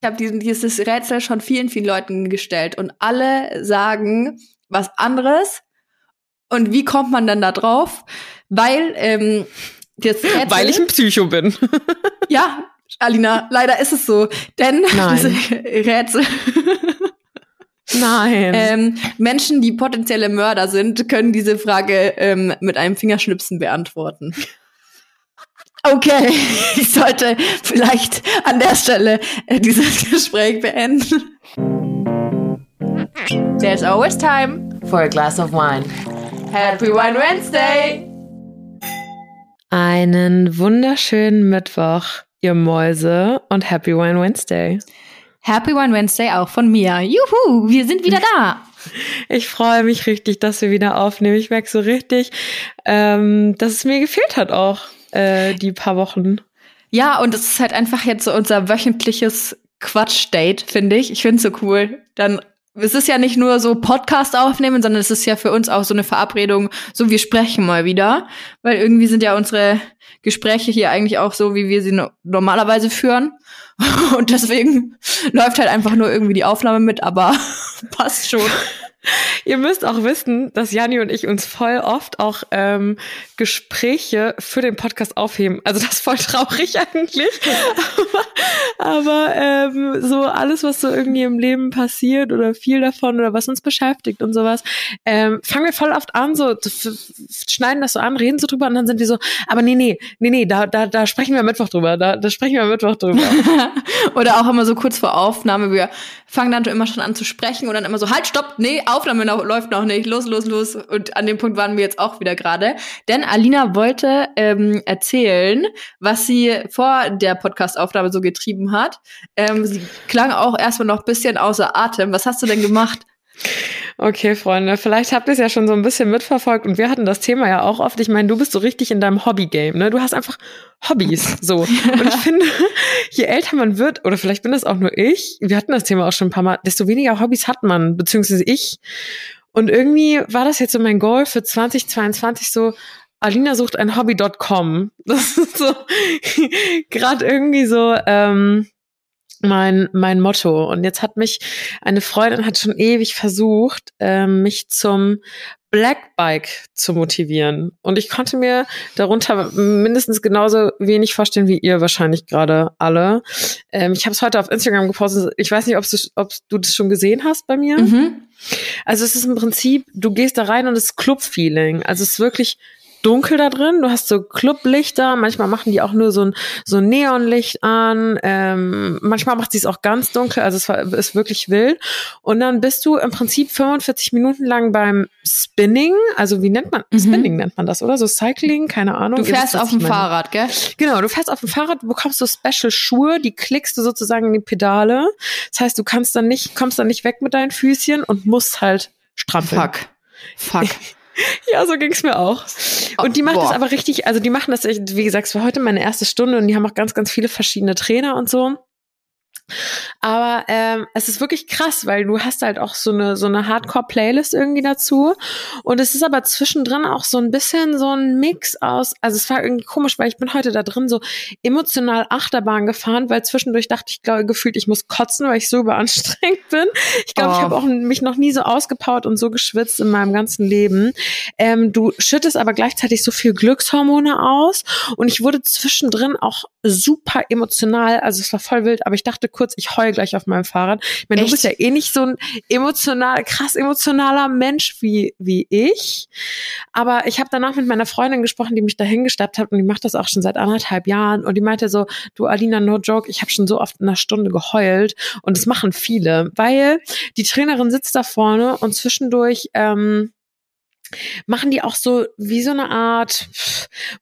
Ich habe dieses Rätsel schon vielen, vielen Leuten gestellt und alle sagen was anderes. Und wie kommt man dann da drauf? Weil ähm, das Rätsel, Weil ich ein Psycho bin. ja, Alina, leider ist es so. Denn Nein. diese Rätsel. Nein. Ähm, Menschen, die potenzielle Mörder sind, können diese Frage ähm, mit einem Fingerschnipsen beantworten. Okay, ich sollte vielleicht an der Stelle äh, dieses Gespräch beenden. There's always time for a glass of wine. Happy Wine Wednesday! Einen wunderschönen Mittwoch, ihr Mäuse, und Happy Wine Wednesday. Happy Wine Wednesday auch von mir. Juhu, wir sind wieder da. Ich freue mich richtig, dass wir wieder aufnehmen. Ich merke so richtig, ähm, dass es mir gefehlt hat auch äh, die paar Wochen. Ja, und es ist halt einfach jetzt so unser wöchentliches Quatsch-Date, finde ich. Ich finde es so cool. Dann es ist ja nicht nur so Podcast aufnehmen, sondern es ist ja für uns auch so eine Verabredung, so wir sprechen mal wieder, weil irgendwie sind ja unsere Gespräche hier eigentlich auch so, wie wir sie no normalerweise führen und deswegen läuft halt einfach nur irgendwie die Aufnahme mit, aber passt schon. Ihr müsst auch wissen, dass Janni und ich uns voll oft auch ähm, Gespräche für den Podcast aufheben. Also das ist voll traurig eigentlich. aber, aber ähm, so alles, was so irgendwie im Leben passiert oder viel davon oder was uns beschäftigt und sowas, ähm, fangen wir voll oft an, so schneiden das so an, reden so drüber und dann sind wir so, aber nee, nee, nee, nee, da, da, da sprechen wir Mittwoch drüber, da, da sprechen wir Mittwoch drüber. oder auch immer so kurz vor Aufnahme, wir fangen dann immer schon an zu sprechen und dann immer so, halt, stopp, nee, Aufnahme noch, läuft noch nicht, los, los, los. Und an dem Punkt waren wir jetzt auch wieder gerade. Denn Alina wollte ähm, erzählen, was sie vor der Podcast-Aufnahme so getrieben hat. Ähm, sie klang auch erstmal noch bisschen außer Atem. Was hast du denn gemacht? Okay, Freunde, vielleicht habt ihr es ja schon so ein bisschen mitverfolgt und wir hatten das Thema ja auch oft. Ich meine, du bist so richtig in deinem Hobby-Game, ne? Du hast einfach Hobbys, so. Und ich finde, je älter man wird, oder vielleicht bin das auch nur ich, wir hatten das Thema auch schon ein paar Mal, desto weniger Hobbys hat man, beziehungsweise ich. Und irgendwie war das jetzt so mein Goal für 2022 so, Alina sucht ein Hobby.com. Das ist so gerade irgendwie so, ähm, mein, mein Motto. Und jetzt hat mich eine Freundin hat schon ewig versucht, äh, mich zum Black Bike zu motivieren. Und ich konnte mir darunter mindestens genauso wenig vorstellen wie ihr wahrscheinlich gerade alle. Ähm, ich habe es heute auf Instagram gepostet. Ich weiß nicht, ob du, ob du das schon gesehen hast bei mir. Mhm. Also es ist im Prinzip, du gehst da rein und es ist Club-Feeling. Also es ist wirklich dunkel da drin. Du hast so Clublichter, manchmal machen die auch nur so ein, so ein Neonlicht an, ähm, manchmal macht sie es auch ganz dunkel, also es war, ist wirklich wild. Und dann bist du im Prinzip 45 Minuten lang beim Spinning, also wie nennt man, mhm. Spinning nennt man das, oder? So Cycling, keine Ahnung. Du fährst auf dem Fahrrad, gell? Genau, du fährst auf dem Fahrrad, du bekommst so Special Schuhe, die klickst du sozusagen in die Pedale. Das heißt, du kannst dann nicht, kommst dann nicht weg mit deinen Füßchen und musst halt strampeln. Fuck. Fuck. Ja, so ging's mir auch. Und die macht Boah. das aber richtig, also die machen das, wie gesagt, es war heute meine erste Stunde und die haben auch ganz, ganz viele verschiedene Trainer und so. Aber ähm, es ist wirklich krass, weil du hast halt auch so eine so eine Hardcore-Playlist irgendwie dazu. Und es ist aber zwischendrin auch so ein bisschen so ein Mix aus. Also es war irgendwie komisch, weil ich bin heute da drin so emotional Achterbahn gefahren, weil zwischendurch dachte ich, glaube gefühlt, ich muss kotzen, weil ich so überanstrengt bin. Ich glaube, oh. ich habe auch mich noch nie so ausgepowert und so geschwitzt in meinem ganzen Leben. Ähm, du schüttest aber gleichzeitig so viel Glückshormone aus. Und ich wurde zwischendrin auch super emotional. Also es war voll wild, aber ich dachte kurz, ich heul gleich auf meinem Fahrrad. Ich meine, du bist ja eh nicht so ein emotional, krass emotionaler Mensch wie, wie ich. Aber ich habe danach mit meiner Freundin gesprochen, die mich dahin gestappt hat und die macht das auch schon seit anderthalb Jahren. Und die meinte so, du Alina, no joke, ich habe schon so oft in einer Stunde geheult. Und das machen viele, weil die Trainerin sitzt da vorne und zwischendurch ähm, machen die auch so wie so eine Art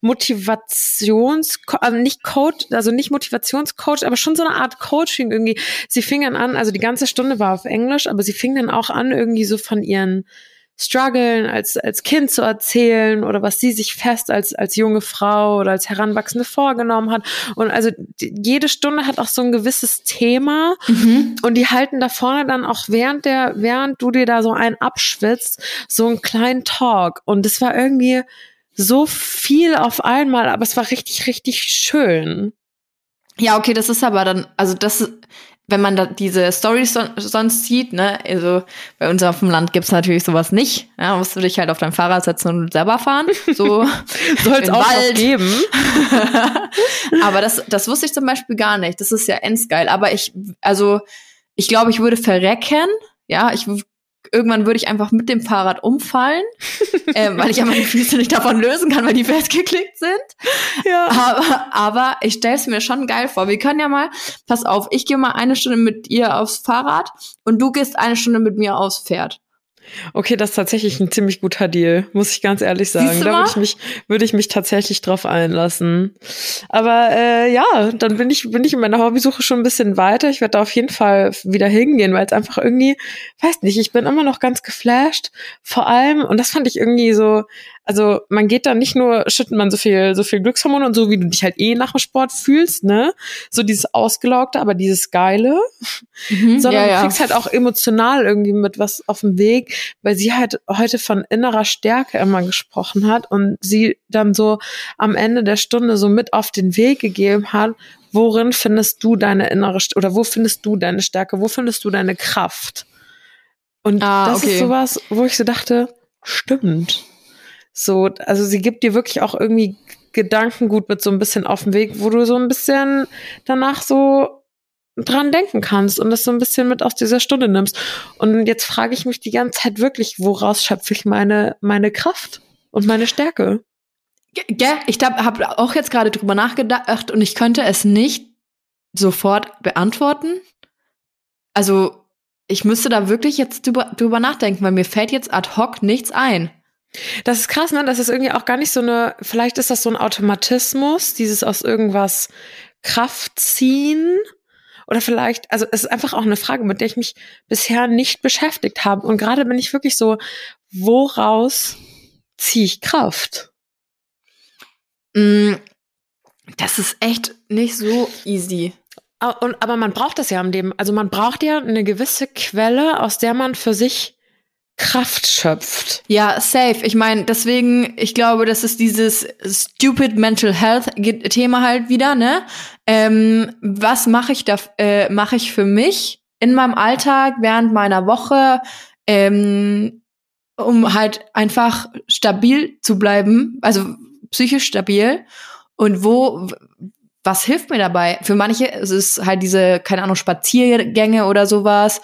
Motivations, also nicht Coach, also nicht Motivationscoach, aber schon so eine Art Coaching irgendwie. Sie fingen an, also die ganze Stunde war auf Englisch, aber sie fingen dann auch an, irgendwie so von ihren Struggeln als, als Kind zu erzählen oder was sie sich fest als, als junge Frau oder als Heranwachsende vorgenommen hat. Und also die, jede Stunde hat auch so ein gewisses Thema mhm. und die halten da vorne dann auch während der, während du dir da so einen abschwitzt, so einen kleinen Talk. Und es war irgendwie so viel auf einmal, aber es war richtig, richtig schön. Ja, okay, das ist aber dann, also das wenn man da diese Stories son sonst sieht, ne, also bei uns auf dem Land gibt's natürlich sowas nicht. Ja, musst du dich halt auf dein Fahrrad setzen und selber fahren. So soll es auch Wald. geben. aber das, das wusste ich zum Beispiel gar nicht. Das ist ja endgeil. Aber ich, also ich glaube, ich würde verrecken. Ja, ich irgendwann würde ich einfach mit dem Fahrrad umfallen, äh, weil ich ja meine Füße nicht davon lösen kann, weil die festgeklickt sind. Ja. Aber, aber ich stelle es mir schon geil vor. Wir können ja mal, pass auf, ich gehe mal eine Stunde mit ihr aufs Fahrrad und du gehst eine Stunde mit mir aufs Pferd. Okay, das ist tatsächlich ein ziemlich guter Deal, muss ich ganz ehrlich sagen. Da würde ich mich, würde ich mich tatsächlich drauf einlassen. Aber äh, ja, dann bin ich, bin ich in meiner Hobbysuche schon ein bisschen weiter. Ich werde da auf jeden Fall wieder hingehen, weil es einfach irgendwie, weiß nicht, ich bin immer noch ganz geflasht. Vor allem, und das fand ich irgendwie so, also man geht da nicht nur, schüttet man so viel, so viel Glückshormone und so, wie du dich halt eh nach dem Sport fühlst, ne? So dieses Ausgelaugte, aber dieses Geile. Mhm, Sondern ja, ja. du kriegst halt auch emotional irgendwie mit was auf dem Weg, weil sie halt heute von innerer Stärke immer gesprochen hat und sie dann so am Ende der Stunde so mit auf den Weg gegeben hat, worin findest du deine innere, oder wo findest du deine Stärke, wo findest du deine Kraft? Und ah, das okay. ist sowas, wo ich so dachte, stimmt. So, also sie gibt dir wirklich auch irgendwie Gedankengut mit so ein bisschen auf den Weg, wo du so ein bisschen danach so dran denken kannst und das so ein bisschen mit aus dieser Stunde nimmst. Und jetzt frage ich mich die ganze Zeit wirklich, woraus schöpfe ich meine, meine Kraft und meine Stärke? Ja, ich habe auch jetzt gerade drüber nachgedacht und ich könnte es nicht sofort beantworten. Also ich müsste da wirklich jetzt drüber, drüber nachdenken, weil mir fällt jetzt ad hoc nichts ein. Das ist krass, ne? Das ist irgendwie auch gar nicht so eine, vielleicht ist das so ein Automatismus, dieses aus irgendwas Kraft ziehen. Oder vielleicht, also es ist einfach auch eine Frage, mit der ich mich bisher nicht beschäftigt habe. Und gerade bin ich wirklich so, woraus ziehe ich Kraft? Mm, das ist echt nicht so easy. Und, aber man braucht das ja im Leben. Also man braucht ja eine gewisse Quelle, aus der man für sich Kraft schöpft. Ja, safe. Ich meine, deswegen, ich glaube, das ist dieses stupid mental health Thema halt wieder, ne? Ähm, was mache ich da, äh, mache ich für mich in meinem Alltag während meiner Woche, ähm, um halt einfach stabil zu bleiben, also psychisch stabil. Und wo, was hilft mir dabei? Für manche es ist halt diese, keine Ahnung, Spaziergänge oder sowas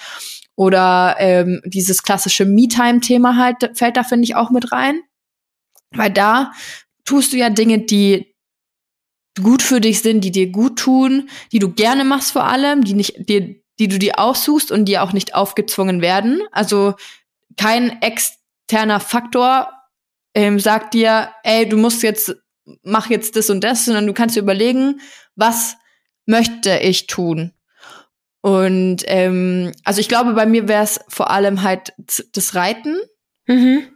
oder ähm, dieses klassische Me-Time-Thema halt fällt da, finde ich, auch mit rein. Weil da tust du ja Dinge, die gut für dich sind, die dir gut tun, die du gerne machst vor allem, die nicht, die, die du dir aussuchst und die auch nicht aufgezwungen werden. Also kein externer Faktor ähm, sagt dir, ey, du musst jetzt, mach jetzt das und das, sondern du kannst dir überlegen, was möchte ich tun? Und ähm, also ich glaube, bei mir wäre es vor allem halt das Reiten. Mhm.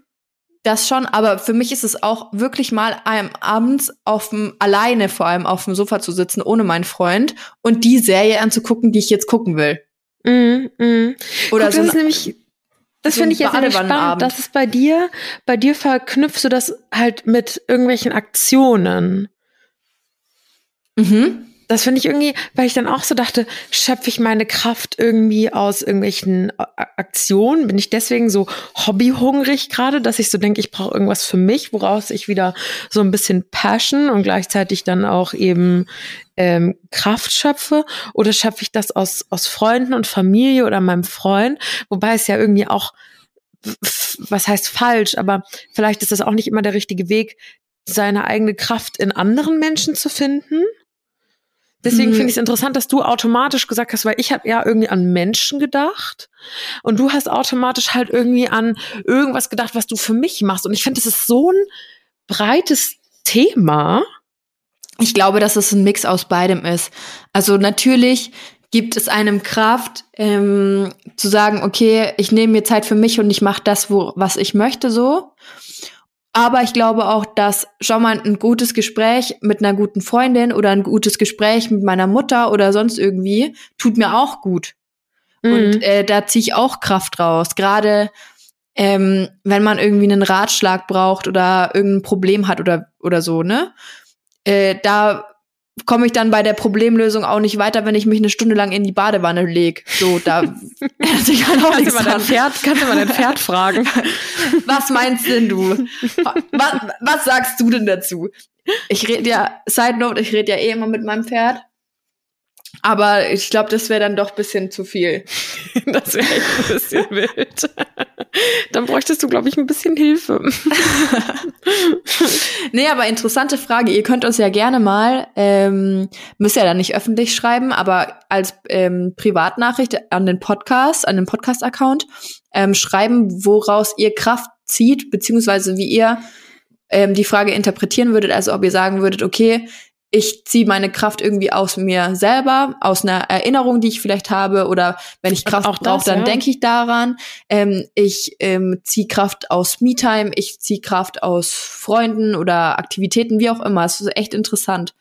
Das schon, aber für mich ist es auch wirklich mal ähm, abends auf dem, alleine vor allem auf dem Sofa zu sitzen, ohne meinen Freund und die Serie anzugucken, die ich jetzt gucken will. Mhm, mh. Oder Guck, so das ist nämlich, das so finde ich jetzt spannend, dass es bei dir, bei dir verknüpfst du das halt mit irgendwelchen Aktionen. Mhm das finde ich irgendwie, weil ich dann auch so dachte, schöpfe ich meine Kraft irgendwie aus irgendwelchen Aktionen? Bin ich deswegen so hobbyhungrig gerade, dass ich so denke, ich brauche irgendwas für mich, woraus ich wieder so ein bisschen Passion und gleichzeitig dann auch eben ähm, Kraft schöpfe? Oder schöpfe ich das aus, aus Freunden und Familie oder meinem Freund? Wobei es ja irgendwie auch was heißt falsch, aber vielleicht ist das auch nicht immer der richtige Weg, seine eigene Kraft in anderen Menschen zu finden. Deswegen mhm. finde ich es interessant, dass du automatisch gesagt hast, weil ich habe ja irgendwie an Menschen gedacht und du hast automatisch halt irgendwie an irgendwas gedacht, was du für mich machst. Und ich finde, das ist so ein breites Thema. Ich glaube, dass es ein Mix aus beidem ist. Also natürlich gibt es einem Kraft, ähm, zu sagen, okay, ich nehme mir Zeit für mich und ich mache das, wo, was ich möchte, so. Aber ich glaube auch, dass schon mal ein gutes Gespräch mit einer guten Freundin oder ein gutes Gespräch mit meiner Mutter oder sonst irgendwie tut mir auch gut. Mhm. Und äh, da ziehe ich auch Kraft raus. Gerade ähm, wenn man irgendwie einen Ratschlag braucht oder irgendein Problem hat oder, oder so, ne? Äh, da komme ich dann bei der Problemlösung auch nicht weiter, wenn ich mich eine Stunde lang in die Badewanne lege. So, da also ich kann auch kannst, dein Pferd, kannst du mal dein Pferd fragen. Was meinst denn du? Was, was sagst du denn dazu? Ich rede ja, Side Note, ich rede ja eh immer mit meinem Pferd. Aber ich glaube, das wäre dann doch bisschen zu viel. das wäre echt ein bisschen wild. dann bräuchtest du, glaube ich, ein bisschen Hilfe. nee, aber interessante Frage. Ihr könnt uns ja gerne mal, ähm, müsst ja dann nicht öffentlich schreiben, aber als ähm, Privatnachricht an den Podcast, an den Podcast-Account, ähm, schreiben, woraus ihr Kraft zieht, beziehungsweise wie ihr ähm, die Frage interpretieren würdet. Also ob ihr sagen würdet, okay, ich ziehe meine Kraft irgendwie aus mir selber, aus einer Erinnerung, die ich vielleicht habe, oder wenn ich Kraft brauche, dann ja. denke ich daran. Ähm, ich ähm, ziehe Kraft aus Me-Time, ich ziehe Kraft aus Freunden oder Aktivitäten, wie auch immer. Es ist echt interessant.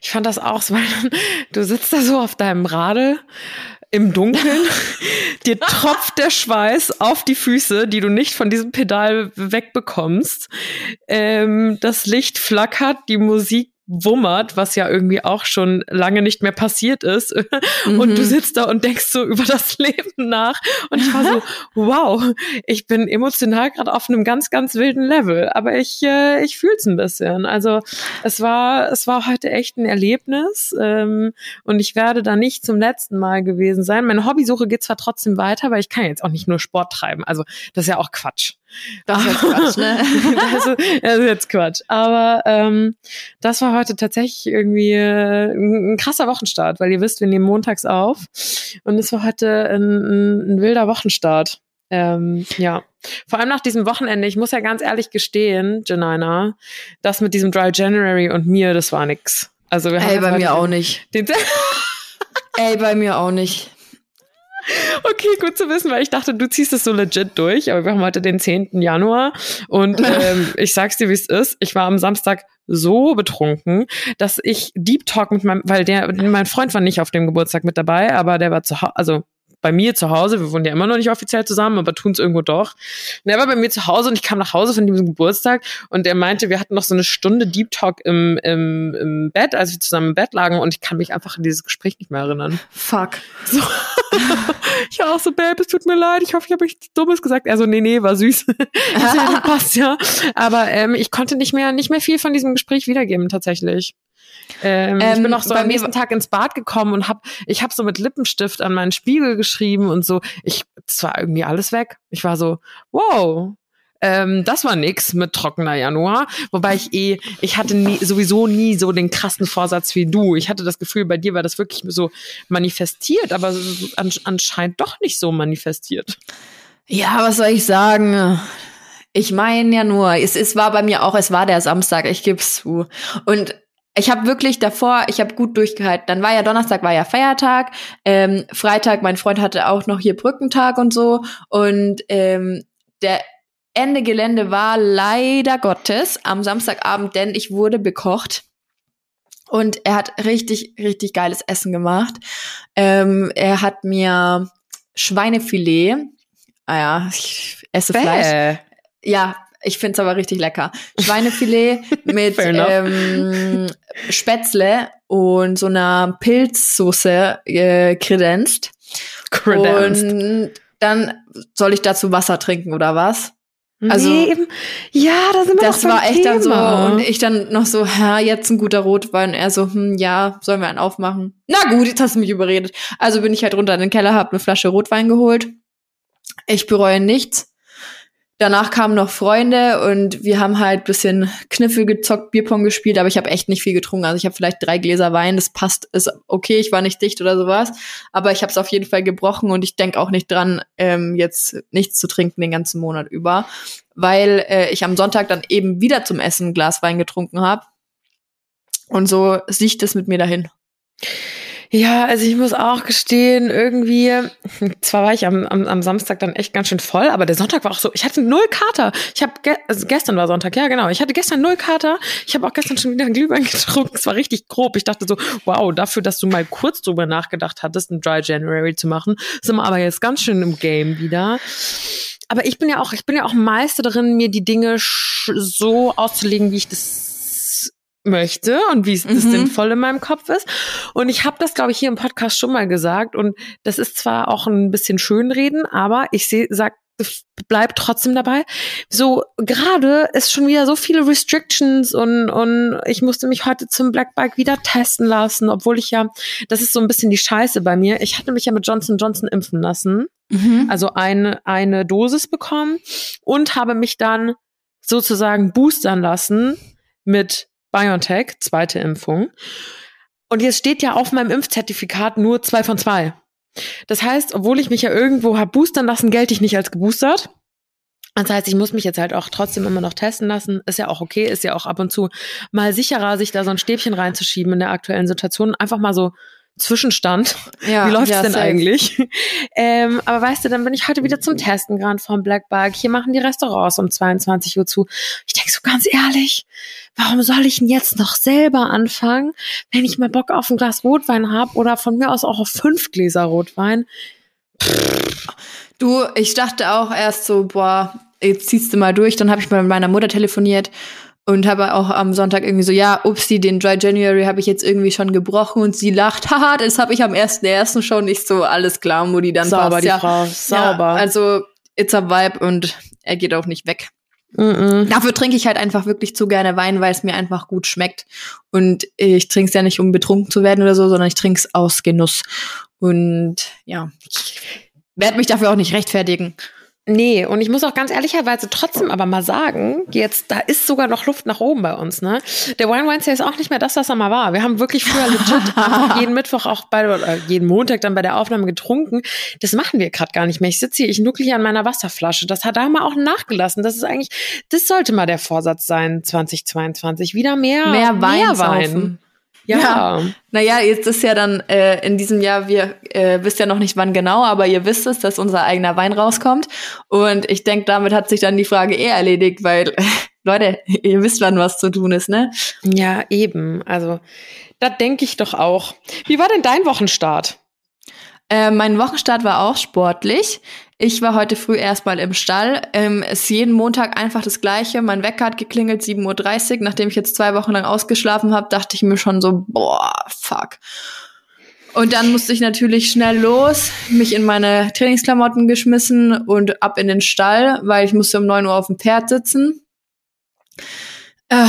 Ich fand das auch so, weil du sitzt da so auf deinem Radl im Dunkeln, dir tropft der Schweiß auf die Füße, die du nicht von diesem Pedal wegbekommst. Ähm, das Licht flackert, die Musik wummert, was ja irgendwie auch schon lange nicht mehr passiert ist. Mhm. Und du mhm. sitzt da und denkst so über das Leben nach. Und ich war so, wow, ich bin emotional gerade auf einem ganz, ganz wilden Level. Aber ich, äh, ich fühle es ein bisschen. Also es war, es war heute echt ein Erlebnis. Ähm, und ich werde da nicht zum letzten Mal gewesen sein. Meine Hobbysuche geht zwar trotzdem weiter, weil ich kann jetzt auch nicht nur Sport treiben. Also das ist ja auch Quatsch. Das ist jetzt Quatsch, ne? das, ist, das ist jetzt Quatsch. Aber ähm, das war heute tatsächlich irgendwie äh, ein, krasser Wochenstart, weil ihr wisst, wir nehmen montags auf. Und es war heute ein, ein, ein wilder Wochenstart. Ähm, ja, vor allem nach diesem Wochenende, ich muss ja ganz ehrlich gestehen, Janina, das mit diesem Dry January und mir, das war nix. Also wir Ey, bei mir auch nicht. Ey, bei mir auch nicht. Okay, gut zu wissen, weil ich dachte, du ziehst es so legit durch. Aber wir haben heute den 10. Januar und ähm, ich sag's dir, wie es ist. Ich war am Samstag so betrunken, dass ich Deep Talk mit meinem, weil der, mein Freund war nicht auf dem Geburtstag mit dabei, aber der war zu Hause, also bei mir zu Hause. Wir wohnen ja immer noch nicht offiziell zusammen, aber tun es irgendwo doch. Und er war bei mir zu Hause und ich kam nach Hause von diesem Geburtstag und er meinte, wir hatten noch so eine Stunde Deep Talk im, im, im Bett, als wir zusammen im Bett lagen und ich kann mich einfach an dieses Gespräch nicht mehr erinnern. Fuck. So. Ich war auch so, Babe, es tut mir leid, ich hoffe, ich habe nichts Dummes gesagt. Also, nee, nee, war süß. das passt ja. Aber ähm, ich konnte nicht mehr, nicht mehr viel von diesem Gespräch wiedergeben, tatsächlich. Ähm, ähm, ich bin ähm, auch so am nächsten Tag ins Bad gekommen und hab, ich habe so mit Lippenstift an meinen Spiegel geschrieben und so. Ich, es war irgendwie alles weg. Ich war so, wow, ähm, das war nix mit trockener Januar. Wobei ich eh, ich hatte nie, sowieso nie so den krassen Vorsatz wie du. Ich hatte das Gefühl, bei dir war das wirklich so manifestiert, aber an, anscheinend doch nicht so manifestiert. Ja, was soll ich sagen? Ich meine ja nur, es, es war bei mir auch, es war der Samstag, ich geb's zu. Und ich habe wirklich davor, ich habe gut durchgehalten. Dann war ja Donnerstag war ja Feiertag, ähm, Freitag, mein Freund hatte auch noch hier Brückentag und so. Und ähm, der Ende Gelände war leider Gottes am Samstagabend, denn ich wurde bekocht. Und er hat richtig, richtig geiles Essen gemacht. Ähm, er hat mir Schweinefilet, ah ja, ich esse Bäh. Fleisch. Ja, ich find's aber richtig lecker. Schweinefilet mit ähm, Spätzle und so einer Pilzsoße äh, kredenzt. Kredenzt. Und dann soll ich dazu Wasser trinken oder was? Also, nee, eben, ja, da sind wir Das war echt Thema. dann so, und ich dann noch so, ha, jetzt ein guter Rotwein. Und er so, hm, ja, sollen wir einen aufmachen? Na gut, jetzt hast du mich überredet. Also bin ich halt runter in den Keller, hab eine Flasche Rotwein geholt. Ich bereue nichts. Danach kamen noch Freunde und wir haben halt bisschen Kniffel gezockt, Bierpong gespielt, aber ich habe echt nicht viel getrunken. Also ich habe vielleicht drei Gläser Wein, das passt, ist okay, ich war nicht dicht oder sowas, aber ich habe es auf jeden Fall gebrochen und ich denk auch nicht dran, ähm, jetzt nichts zu trinken den ganzen Monat über, weil äh, ich am Sonntag dann eben wieder zum Essen ein Glas Wein getrunken habe. Und so sieht das mit mir dahin. Ja, also ich muss auch gestehen, irgendwie, zwar war ich am, am, am Samstag dann echt ganz schön voll, aber der Sonntag war auch so, ich hatte null Kater. Ich habe, ge also gestern war Sonntag, ja genau, ich hatte gestern null Kater. Ich habe auch gestern schon wieder einen Glühwein getrunken. Es war richtig grob. Ich dachte so, wow, dafür, dass du mal kurz drüber nachgedacht hattest, ein Dry January zu machen, sind wir aber jetzt ganz schön im Game wieder aber ich bin ja auch, ich bin ja auch Meister darin, mir die Dinge so auszulegen, wie ich das möchte und wie es Mhm. sinnvoll in meinem Kopf ist. Und ich habe das, glaube ich, hier im Podcast schon mal gesagt. Und das ist zwar auch ein bisschen Schönreden, aber ich sehe, sag, bleib trotzdem dabei. So gerade ist schon wieder so viele Restrictions und und ich musste mich heute zum Black Bike wieder testen lassen, obwohl ich ja, das ist so ein bisschen die Scheiße bei mir. Ich hatte mich ja mit Johnson Johnson impfen lassen Mhm. also eine, eine Dosis bekommen und habe mich dann sozusagen boostern lassen mit BioNTech, zweite Impfung. Und jetzt steht ja auf meinem Impfzertifikat nur zwei von zwei. Das heißt, obwohl ich mich ja irgendwo habe boostern lassen, gelte ich nicht als geboostert. Das heißt, ich muss mich jetzt halt auch trotzdem immer noch testen lassen. Ist ja auch okay, ist ja auch ab und zu mal sicherer, sich da so ein Stäbchen reinzuschieben in der aktuellen Situation. Einfach mal so Zwischenstand. Ja, Wie läuft's ja, denn safe. eigentlich? ähm, aber weißt du, dann bin ich heute wieder zum Testen gerannt vom Black Bug. Hier machen die Restaurants um 22 Uhr zu. Ich denke so ganz ehrlich, warum soll ich denn jetzt noch selber anfangen, wenn ich mal Bock auf ein Glas Rotwein habe oder von mir aus auch auf fünf Gläser Rotwein? Du, ich dachte auch erst so, boah, jetzt ziehst du mal durch. Dann habe ich mal mit meiner Mutter telefoniert und habe auch am Sonntag irgendwie so, ja, upsie, den Dry January habe ich jetzt irgendwie schon gebrochen und sie lacht, haha, das habe ich am 1.1. schon nicht so, alles klar, Mutti, dann Sauber, passt die ja. Frau, sauber. Ja, also, it's a vibe und er geht auch nicht weg. Mm -mm. Dafür trinke ich halt einfach wirklich zu gerne Wein, weil es mir einfach gut schmeckt. Und ich trinke es ja nicht, um betrunken zu werden oder so, sondern ich trinke es aus Genuss. Und ja, ich werde mich dafür auch nicht rechtfertigen. Nee, und ich muss auch ganz ehrlicherweise trotzdem aber mal sagen, jetzt, da ist sogar noch Luft nach oben bei uns, ne? Der Wine Wednesday ist auch nicht mehr das, was er mal war. Wir haben wirklich früher legit jeden Mittwoch auch bei, oder jeden Montag dann bei der Aufnahme getrunken. Das machen wir gerade gar nicht mehr. Ich sitze hier, ich nuckle hier an meiner Wasserflasche. Das hat da mal auch nachgelassen. Das ist eigentlich, das sollte mal der Vorsatz sein, 2022. Wieder mehr, Mehr Wein. Mehr saufen. Ja. Ja. Naja, jetzt ist ja dann äh, in diesem Jahr, wir äh, wisst ja noch nicht wann genau, aber ihr wisst es, dass unser eigener Wein rauskommt. Und ich denke, damit hat sich dann die Frage eh erledigt, weil, Leute, ihr wisst, wann was zu tun ist, ne? Ja, eben. Also, da denke ich doch auch. Wie war denn dein Wochenstart? Äh, mein Wochenstart war auch sportlich. Ich war heute früh erstmal im Stall. Ähm, ist jeden Montag einfach das Gleiche. Mein Wecker hat geklingelt, 7.30 Uhr. Nachdem ich jetzt zwei Wochen lang ausgeschlafen habe, dachte ich mir schon so, boah, fuck. Und dann musste ich natürlich schnell los, mich in meine Trainingsklamotten geschmissen und ab in den Stall, weil ich musste um 9 Uhr auf dem Pferd sitzen. Äh,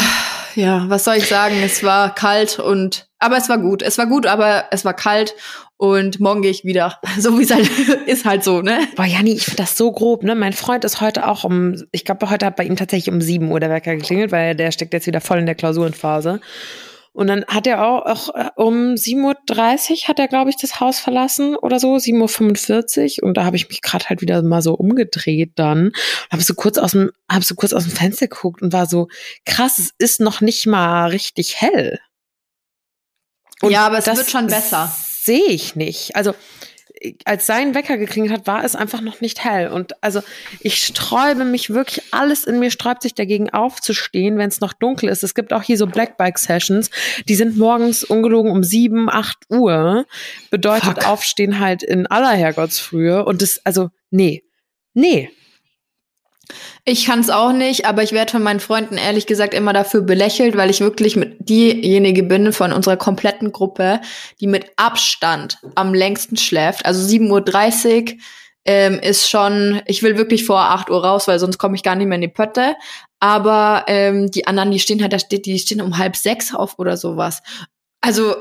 ja, was soll ich sagen? Es war kalt und, aber es war gut. Es war gut, aber es war kalt und morgen gehe ich wieder. So wie es halt ist halt so, ne? Boah, Janni, ich finde das so grob, ne? Mein Freund ist heute auch um, ich glaube, heute hat bei ihm tatsächlich um 7 Uhr der Wecker geklingelt, weil der steckt jetzt wieder voll in der Klausurenphase. Und dann hat er auch, auch äh, um 7.30 Uhr hat er, glaube ich, das Haus verlassen oder so, 7.45 Uhr. Und da habe ich mich gerade halt wieder mal so umgedreht dann. Habe so kurz aus dem, habe so kurz aus dem Fenster geguckt und war so, krass, es ist noch nicht mal richtig hell. Und ja, aber es das wird schon besser. Sehe ich nicht. Also als sein Wecker geklingelt hat, war es einfach noch nicht hell. Und also ich sträube mich wirklich, alles in mir sträubt sich dagegen aufzustehen, wenn es noch dunkel ist. Es gibt auch hier so Black Bike Sessions, die sind morgens ungelogen um sieben, acht Uhr. Bedeutet Fuck. aufstehen halt in aller Herrgottsfrühe. Und das, also, nee. Nee. Ich kann es auch nicht, aber ich werde von meinen Freunden ehrlich gesagt immer dafür belächelt, weil ich wirklich mit diejenige bin von unserer kompletten Gruppe, die mit Abstand am längsten schläft. Also 7.30 Uhr ähm, ist schon, ich will wirklich vor 8 Uhr raus, weil sonst komme ich gar nicht mehr in die Pötte. Aber ähm, die anderen, die stehen halt, da steht, die stehen um halb sechs auf oder sowas. Also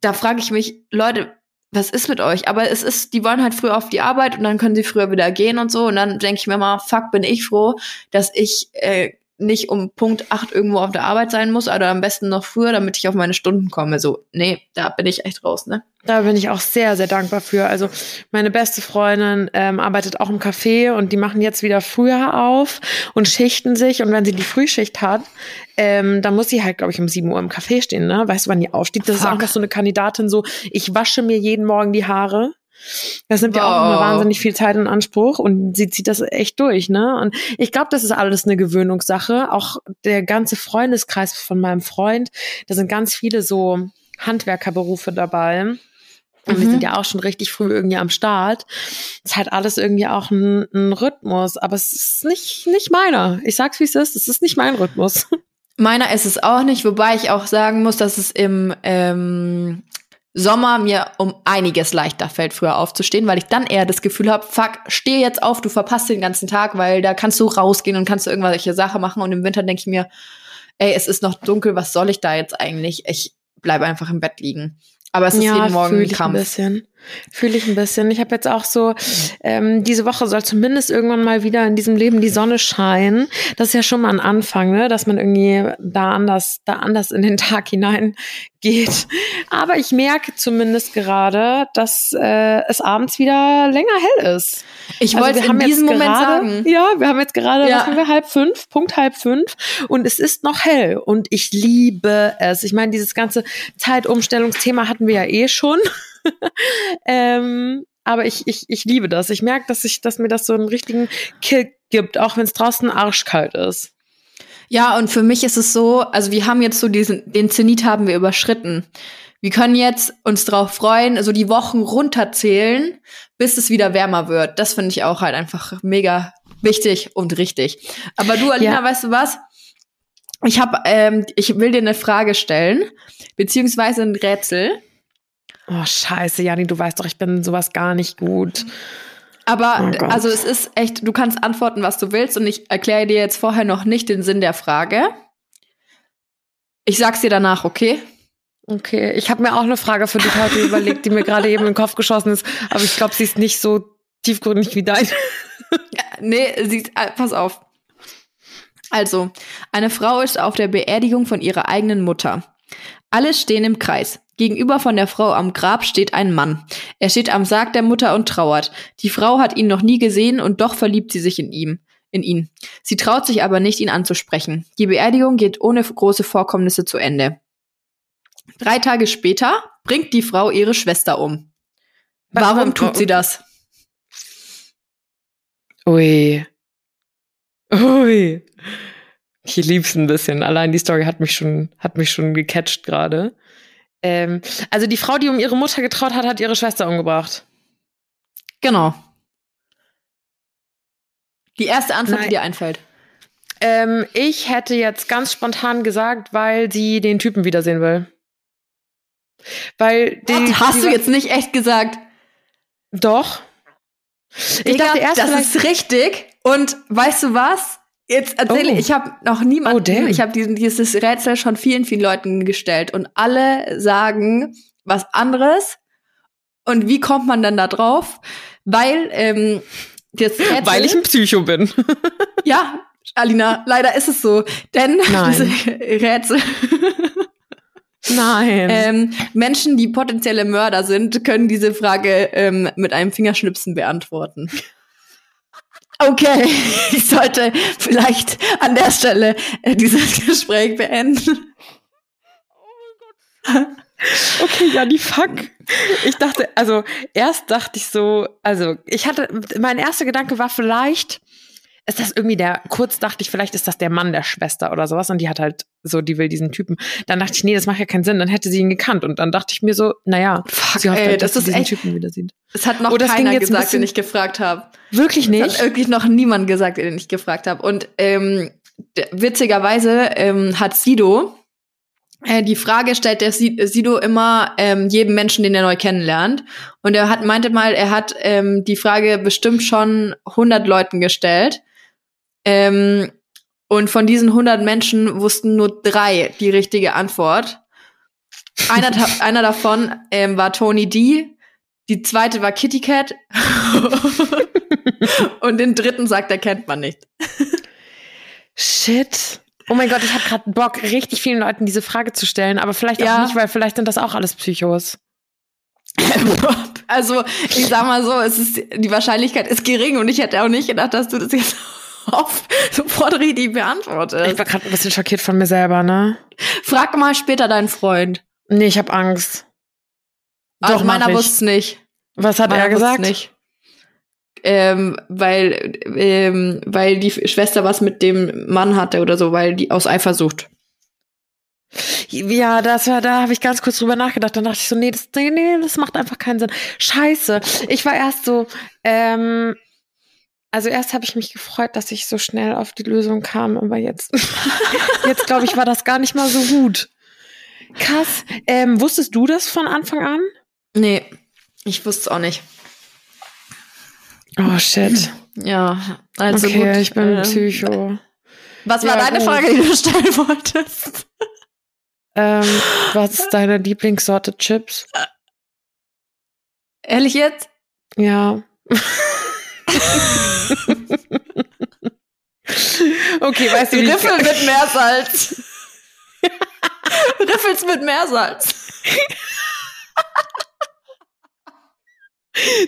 da frage ich mich, Leute, was ist mit euch? Aber es ist, die wollen halt früher auf die Arbeit und dann können sie früher wieder gehen und so. Und dann denke ich mir mal, fuck, bin ich froh, dass ich äh, nicht um Punkt 8 irgendwo auf der Arbeit sein muss, oder am besten noch früher, damit ich auf meine Stunden komme. So, nee, da bin ich echt raus, ne? Da bin ich auch sehr, sehr dankbar für. Also meine beste Freundin ähm, arbeitet auch im Café und die machen jetzt wieder früher auf und schichten sich. Und wenn sie die Frühschicht hat, ähm, dann muss sie halt, glaube ich, um 7 Uhr im Café stehen. Ne? Weißt du, wann die aufsteht? Das ist Fuck. auch noch so eine Kandidatin so, ich wasche mir jeden Morgen die Haare. Das nimmt ja auch immer Wow. wahnsinnig viel Zeit in Anspruch und sie zieht das echt durch, ne? Und ich glaube, das ist alles eine Gewöhnungssache. Auch der ganze Freundeskreis von meinem Freund, da sind ganz viele so Handwerkerberufe dabei. Und wir Mhm. sind ja auch schon richtig früh irgendwie am Start. Es hat alles irgendwie auch ein, ein Rhythmus, aber es ist nicht, nicht meiner. Ich sag's wie es ist, es ist nicht mein Rhythmus. Meiner ist es auch nicht, wobei ich auch sagen muss, dass es im ähm, Sommer mir um einiges leichter fällt, früher aufzustehen, weil ich dann eher das Gefühl habe, fuck, steh jetzt auf, du verpasst den ganzen Tag, weil da kannst du rausgehen und kannst du irgendwelche Sachen machen. Und im Winter denke ich mir, ey, es ist noch dunkel, was soll ich da jetzt eigentlich? Ich bleibe einfach im Bett liegen. Aber es ist ja, jeden Morgen ein Kampf. ein bisschen. Fühle ich ein bisschen. Ich habe jetzt auch so, ähm, diese Woche soll zumindest irgendwann mal wieder in diesem Leben die Sonne scheinen. Das ist ja schon mal ein Anfang, ne? dass man irgendwie da anders, da anders in den Tag hinein geht. Aber ich merke zumindest gerade, dass äh, es abends wieder länger hell ist. Ich Also wollte in diesem Moment gerade, sagen. Ja, wir haben jetzt gerade, Ja. was haben wir, halb fünf, Punkt halb fünf. Und es ist noch hell. Und ich liebe es. Ich meine, dieses ganze Zeitumstellungsthema hatten wir ja eh schon. ähm, aber ich, ich, ich liebe das. Ich merke, dass ich, dass mir das so einen richtigen Kick gibt, auch wenn es draußen arschkalt ist. Ja, und für mich ist es so, also wir haben jetzt so diesen, den Zenit haben wir überschritten. Wir können jetzt uns drauf freuen, so die Wochen runterzählen, bis es wieder wärmer wird. Das finde ich auch halt einfach mega wichtig und richtig. Aber du, Alina, Ja. weißt du was? Ich habe, ähm, ich will dir eine Frage stellen, beziehungsweise ein Rätsel. Oh, scheiße, Jani, du weißt doch, ich bin sowas gar nicht gut. Aber Oh also es ist echt, du kannst antworten, was du willst, und ich erkläre dir jetzt vorher noch nicht den Sinn der Frage. Ich sag's dir danach, okay? Okay, ich habe mir auch eine Frage für dich heute überlegt, die mir gerade eben in den Kopf geschossen ist, aber ich glaube, sie ist nicht so tiefgründig wie dein. Nee, sie, äh, pass auf. Also, eine Frau ist auf der Beerdigung von ihrer eigenen Mutter. Alle stehen im Kreis. Gegenüber von der Frau am Grab steht ein Mann. Er steht am Sarg der Mutter und trauert. Die Frau hat ihn noch nie gesehen und doch verliebt sie sich in ihm, in ihn. Sie traut sich aber nicht, ihn anzusprechen. Die Beerdigung geht ohne große Vorkommnisse zu Ende. Drei Tage später bringt die Frau ihre Schwester um. Warum tut sie das? Ui. Ui. Ich lieb's ein bisschen. Allein die Story hat mich schon, hat mich schon gecatcht gerade. Ähm, also die Frau, die um ihre Mutter getraut hat, hat ihre Schwester umgebracht. Genau. Die erste Antwort, Nein. die dir einfällt. Ähm, ich hätte jetzt ganz spontan gesagt, weil sie den Typen wiedersehen will. Weil die, Hast die, du jetzt nicht echt gesagt? Doch. Ich Digga, dachte erst das ist richtig. Und weißt du was? Jetzt erzähle Oh. ich, ich habe noch niemanden, Oh, ich habe dieses Rätsel schon vielen, vielen Leuten gestellt und alle sagen was anderes. Und wie kommt man dann da drauf? Weil ähm, das Rätsel, weil ich ein Psycho bin. ja, Alina, leider ist es so, denn Nein. diese Rätsel Nein. Ähm, Menschen, die potenzielle Mörder sind, können diese Frage ähm, mit einem Fingerschnipsen beantworten. Okay, ich sollte vielleicht an der Stelle äh, dieses Gespräch beenden. Okay, ja, die fuck. Ich dachte, also erst dachte ich so, also ich hatte, mein erster Gedanke war vielleicht, ist das irgendwie der, kurz dachte ich, vielleicht ist das der Mann der Schwester oder sowas und die hat halt so, die will diesen Typen. Dann dachte ich, nee, das macht ja keinen Sinn, dann hätte sie ihn gekannt und dann dachte ich mir so, naja, Fuck, sie hofft ey, halt, dass das sie ist diesen echt- Typen wieder sieht. Es hat noch Oh, keiner gesagt, bisschen- den ich gefragt habe. Wirklich Es hat nicht? wirklich noch niemand gesagt, den ich gefragt habe. Und ähm, witzigerweise ähm, hat Sido äh, die Frage stellt der Si- Sido immer ähm, jedem Menschen, den er neu kennenlernt. Und er hat meinte mal, er hat ähm, die Frage bestimmt schon 100 Leuten gestellt. Ähm, und von diesen 100 Menschen wussten nur drei die richtige Antwort. Einer, einer davon ähm, war Tony D. Die zweite war Kitty Cat. und den dritten sagt er, kennt man nicht. Shit. Oh mein Gott, ich habe gerade Bock, richtig vielen Leuten diese Frage zu stellen, aber vielleicht auch Ja. nicht, weil vielleicht sind das auch alles Psychos. Also, ich sag mal so, es ist, die Wahrscheinlichkeit ist gering und ich hätte auch nicht gedacht, dass du das jetzt auf sofort richtig Ich beantwortest. war gerade ein bisschen schockiert von mir selber, ne? Frag mal später deinen Freund. Nee, ich habe Angst. Also Doch, mach meiner ich. wusste es nicht. Was hat meiner er gesagt? nicht. Ähm, weil, ähm, weil die Schwester was mit dem Mann hatte oder so, weil die aus Eifersucht. Ja, das war, da habe ich ganz kurz drüber nachgedacht. Dann dachte ich so, nee, das, nee, nee, das macht einfach keinen Sinn. Scheiße. Ich war erst so, ähm, Also erst habe ich mich gefreut, dass ich so schnell auf die Lösung kam, aber jetzt, jetzt glaube ich, war das gar nicht mal so gut. Krass. Ähm, wusstest du das von Anfang an? Nee, ich wusste es auch nicht. Oh shit. Ja, also okay, gut. ich bin äh, Psycho. Was war Ja, deine gut. Frage, die du stellen wolltest? Ähm, was ist deine Lieblingssorte Chips? Ehrlich jetzt? Ja. okay, weißt du, ich- Riffel mit Meersalz. Riffels mit Meersalz.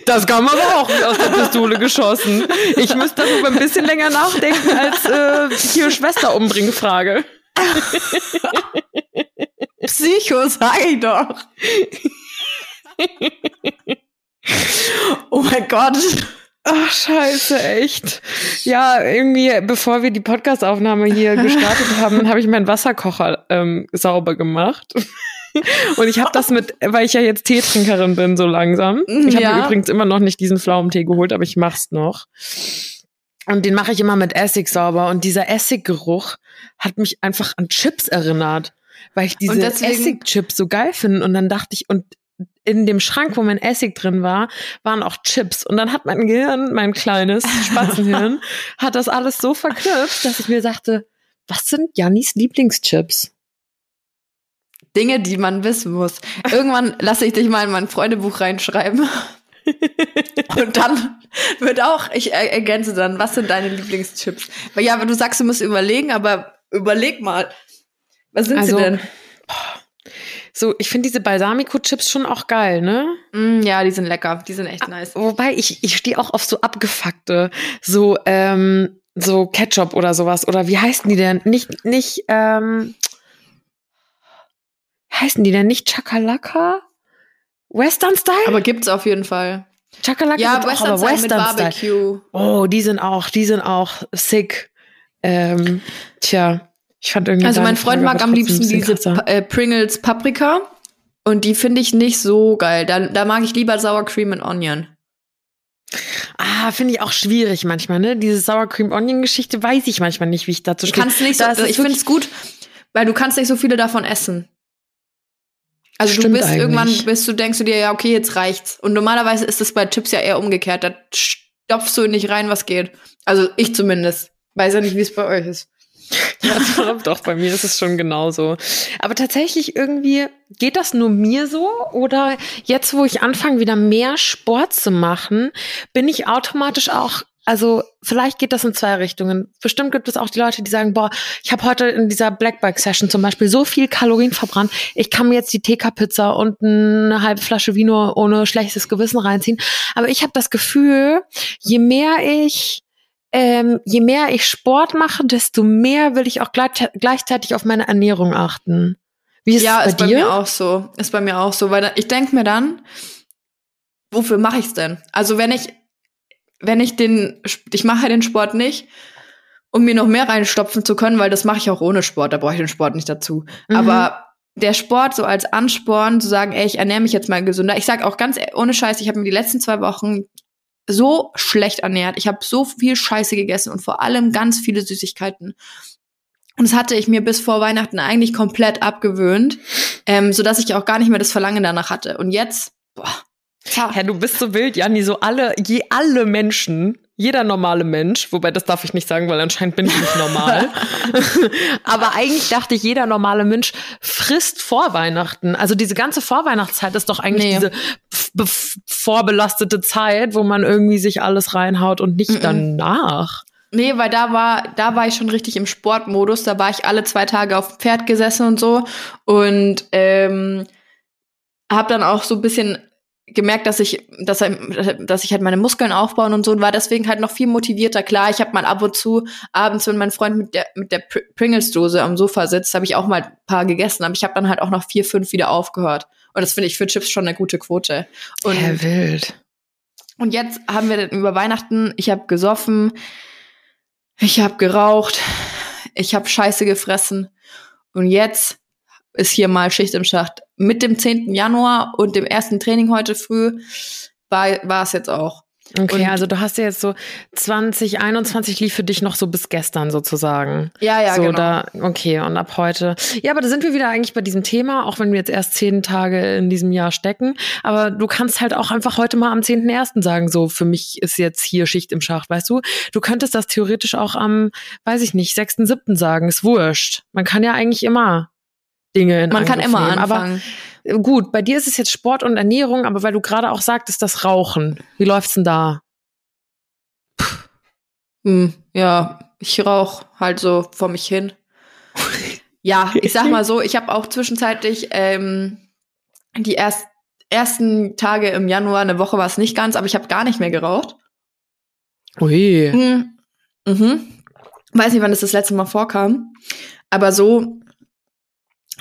Das kam aber auch aus der Pistole geschossen. Ich müsste darüber ein bisschen länger nachdenken als äh, hier Schwester umbringen Frage. Psycho, sag ich doch. oh mein Gott. Ach, scheiße, echt. Ja, irgendwie, bevor wir die Podcast-Aufnahme hier gestartet haben, habe ich meinen Wasserkocher ähm, sauber gemacht. Und ich habe das mit, weil ich ja jetzt Teetrinkerin bin, so langsam. Ich habe Ja. übrigens immer noch nicht diesen Pflaumentee geholt, aber ich mach's noch. Und den mache ich immer mit Essig sauber. Und dieser Essiggeruch hat mich einfach an Chips erinnert, weil ich diese Essigchips so geil finde. Und dann dachte ich, und in dem Schrank, wo mein Essig drin war, waren auch Chips. Und dann hat mein Gehirn, mein kleines Spatzenhirn, hat das alles so verknüpft, dass ich mir sagte, was sind Jannis Lieblingschips? Dinge, die man wissen muss. Irgendwann lasse ich dich mal in mein Freundebuch reinschreiben. Und dann wird auch, ich er- ergänze dann, was sind deine Lieblingschips? Weil ja, wenn du sagst, du musst überlegen, aber überleg mal. Was sind Also, sie denn? So, ich finde diese Balsamico-Chips schon auch geil, ne? Mm, ja, die sind lecker. Die sind echt nice. Wobei ich, ich stehe auch auf so abgefuckte, so, ähm, so Ketchup oder sowas. Oder wie heißen die denn? Nicht, nicht, ähm, heißen die denn nicht Chakalaka? Western Style? Aber gibt's auf jeden Fall. Chakalaka Ja, gibt's Western auch, aber Style mit Western Style. Barbecue. Oh, die sind auch, die sind auch sick. Ähm, tja, ich fand irgendwie. Also mein Freund Frage mag am liebsten diese äh, Pringles Paprika. Und die finde ich nicht so geil. Da, da mag ich lieber Sour Cream and Onion. Ah, finde ich auch schwierig manchmal, ne? Diese Sour Cream Onion Geschichte weiß ich manchmal nicht, wie ich dazu stehe. kannst nicht so, Da ich finde es gut, weil du kannst nicht so viele davon essen. Also du bist irgendwann, eigentlich. bist du denkst du dir, ja, okay, jetzt reicht's. Und normalerweise ist es bei Chips ja eher umgekehrt. Da stopfst du nicht rein, was geht. Also ich zumindest. Weiß ja nicht, wie es bei euch ist. Ja, doch, bei mir ist es schon genauso. Aber tatsächlich irgendwie geht das nur mir so oder jetzt, wo ich anfange, wieder mehr Sport zu machen, bin ich automatisch auch, also vielleicht geht das in zwei Richtungen. Bestimmt gibt es auch die Leute, die sagen, boah, ich habe heute in dieser Black Bike Session zum Beispiel so viel Kalorien verbrannt, ich kann mir jetzt die TK-Pizza und eine halbe Flasche Vino ohne schlechtes Gewissen reinziehen. Aber ich habe das Gefühl, je mehr ich ähm, je mehr ich Sport mache, desto mehr will ich auch gleich, gleichzeitig auf meine Ernährung achten. Wie ist ja, es ist bei bei dir? mir auch so. Ist bei mir auch so, weil ich denke mir dann, wofür mache ich's denn? Also wenn ich, wenn ich den, ich mache den Sport nicht, um mir noch mehr reinstopfen zu können, weil das mache ich auch ohne Sport, da brauche ich den Sport nicht dazu. Mhm. Aber der Sport so als Ansporn zu sagen, ey, ich ernähre mich jetzt mal gesünder. Ich sag auch ganz e- ohne Scheiß, ich habe mir die letzten zwei Wochen so schlecht ernährt. Ich habe so viel Scheiße gegessen und vor allem ganz viele Süßigkeiten. Und das hatte ich mir bis vor Weihnachten eigentlich komplett abgewöhnt, ähm, so dass ich auch gar nicht mehr das Verlangen danach hatte. Und jetzt, boah, tja, Ja, du bist so wild, Janni, so alle, je alle Menschen, jeder normale Mensch, wobei das darf ich nicht sagen, weil anscheinend bin ich nicht normal. Aber eigentlich dachte ich, jeder normale Mensch frisst vor Weihnachten. Also diese ganze Vorweihnachtszeit ist doch eigentlich Nee. diese vorbelastete Zeit, wo man irgendwie sich alles reinhaut und nicht Mhm. danach. Nee, weil da war, da war ich schon richtig im Sportmodus. Da war ich alle zwei Tage auf dem Pferd gesessen und so. Und ähm, habe dann auch so ein bisschen gemerkt, dass ich, dass, dass ich halt meine Muskeln aufbauen und so und war deswegen halt noch viel motivierter. Klar, ich habe mal ab und zu abends, wenn mein Freund mit der mit der Pr- Pringles-Dose am Sofa sitzt, habe ich auch mal ein paar gegessen, aber ich habe dann halt auch noch vier, fünf wieder aufgehört. Und das finde ich für Chips schon eine gute Quote. Und ja, wild. und jetzt haben wir dann über Weihnachten, ich habe gesoffen, ich habe geraucht, ich habe Scheiße gefressen und jetzt ist hier mal Schicht im Schacht. Mit dem 10. Januar und dem ersten Training heute früh war, war es jetzt auch. Okay, und also du hast ja jetzt so 2021 lief für dich noch so bis gestern sozusagen. Ja, ja, so genau. Da, okay, und ab heute. Ja, aber da sind wir wieder eigentlich bei diesem Thema, auch wenn wir jetzt erst zehn Tage in diesem Jahr stecken. Aber du kannst halt auch einfach heute mal am 10.1. sagen, so für mich ist jetzt hier Schicht im Schacht, weißt du? Du könntest das theoretisch auch am, weiß ich nicht, 6.7. sagen, ist wurscht. Man kann ja eigentlich immer Dinge in Man kann immer nehmen, anfangen. Aber gut, bei dir ist es jetzt Sport und Ernährung, aber weil du gerade auch sagtest, das Rauchen. Wie läuft's denn da? Hm, ja, ich rauch halt so vor mich hin. ja, ich sag mal so, ich habe auch zwischenzeitlich ähm, die erst, ersten Tage im Januar, eine Woche war es nicht ganz, aber ich habe gar nicht mehr geraucht. Ui. Mhm. Mhm. Weiß nicht, wann das das letzte Mal vorkam, aber so,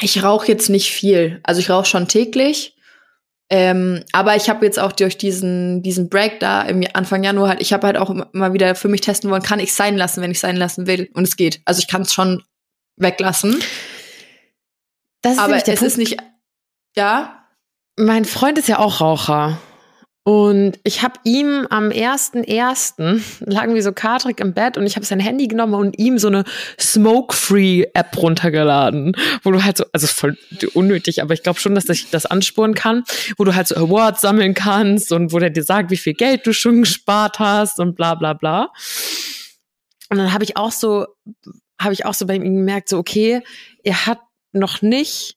ich rauche jetzt nicht viel. Also ich rauche schon täglich. Ähm, aber ich habe jetzt auch durch diesen, diesen Break da im Anfang Januar halt, ich habe halt auch immer wieder für mich testen wollen, kann ich sein lassen, wenn ich sein lassen will. Und es geht. Also ich kann es schon weglassen. Das ist aber es Punkt. ist nicht. Ja. Mein Freund ist ja auch Raucher. Und ich habe ihm am 1.1. lagen wir so katrig im Bett und ich habe sein Handy genommen und ihm so eine Smoke-Free-App runtergeladen, wo du halt so, also voll unnötig, aber ich glaube schon, dass ich das ansporen kann, wo du halt so Awards sammeln kannst und wo der dir sagt, wie viel Geld du schon gespart hast und bla bla bla. Und dann habe ich auch so, habe ich auch so bei ihm gemerkt, so okay, er hat noch nicht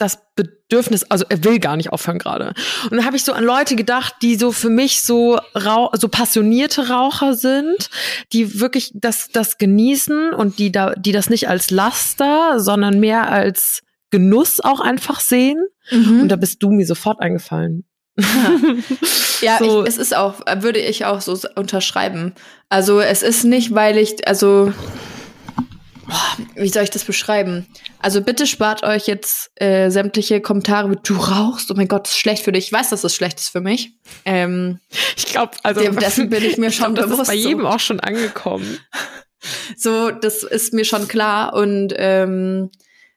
das Bedürfnis, also er will gar nicht aufhören gerade. Und dann habe ich so an Leute gedacht, die so für mich so rauch, so passionierte Raucher sind, die wirklich das das genießen und die da die das nicht als Laster, sondern mehr als Genuss auch einfach sehen. Mhm. Und da bist du mir sofort eingefallen. Ja, So. ich, es ist auch, würde ich auch so unterschreiben. Also es ist nicht, weil ich, also wie soll ich das beschreiben? Also bitte spart euch jetzt äh, sämtliche Kommentare mit du rauchst, oh mein Gott, das ist schlecht für dich. Ich weiß, dass das schlecht ist für mich. Ähm, Ich glaube, also Dem- dessen bin ich mir schon glaub, das bewusst, ist bei so. jedem auch schon angekommen. so, das ist mir schon klar. Und ähm,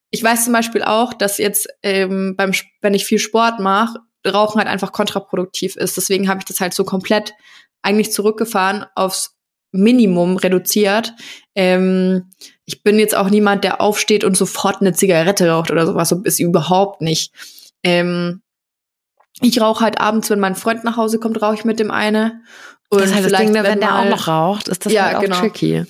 ich weiß zum Beispiel auch, dass jetzt ähm, beim, wenn ich viel Sport mache, Rauchen halt einfach kontraproduktiv ist. Deswegen habe ich das halt so komplett eigentlich zurückgefahren aufs Minimum reduziert. Ähm, ich bin jetzt auch niemand, der aufsteht und sofort eine Zigarette raucht oder sowas. So ist überhaupt nicht. Ähm, ich rauche halt abends, wenn mein Freund nach Hause kommt, rauche ich mit dem eine. Und das ist halt das Ding, ne, wenn der auch mal- noch raucht, ist das Ja, halt auch genau. tricky.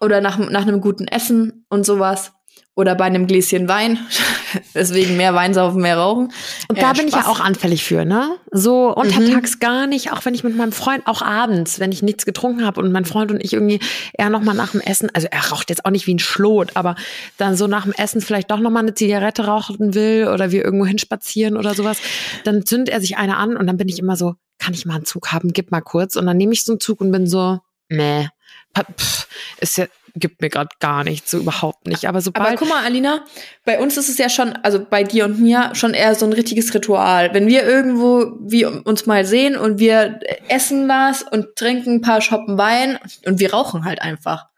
oder nach, nach einem guten Essen und sowas. Oder bei einem Gläschen Wein. Deswegen mehr Wein saufen, mehr rauchen. Und da Äh, bin ich ja auch anfällig für, ne? So untertags gar nicht, auch wenn ich mit meinem Freund, auch abends, wenn ich nichts getrunken habe und mein Freund und ich irgendwie eher noch mal nach dem Essen, also er raucht jetzt auch nicht wie ein Schlot, aber dann so nach dem Essen vielleicht doch noch mal eine Zigarette rauchen will oder wir irgendwo hinspazieren oder sowas, dann zündet er sich eine an und dann bin ich immer so, kann ich mal einen Zug haben, gib mal kurz und dann nehme ich so einen Zug und bin so, meh, pff, ist ja gibt mir gerade gar nichts, so überhaupt nicht. Aber sobald Aber guck mal, Alina, bei uns ist es ja schon, also bei dir und mir, schon eher so ein richtiges Ritual. Wenn wir irgendwo wir uns mal sehen und wir essen was und trinken ein paar Schoppen Wein und wir rauchen halt einfach.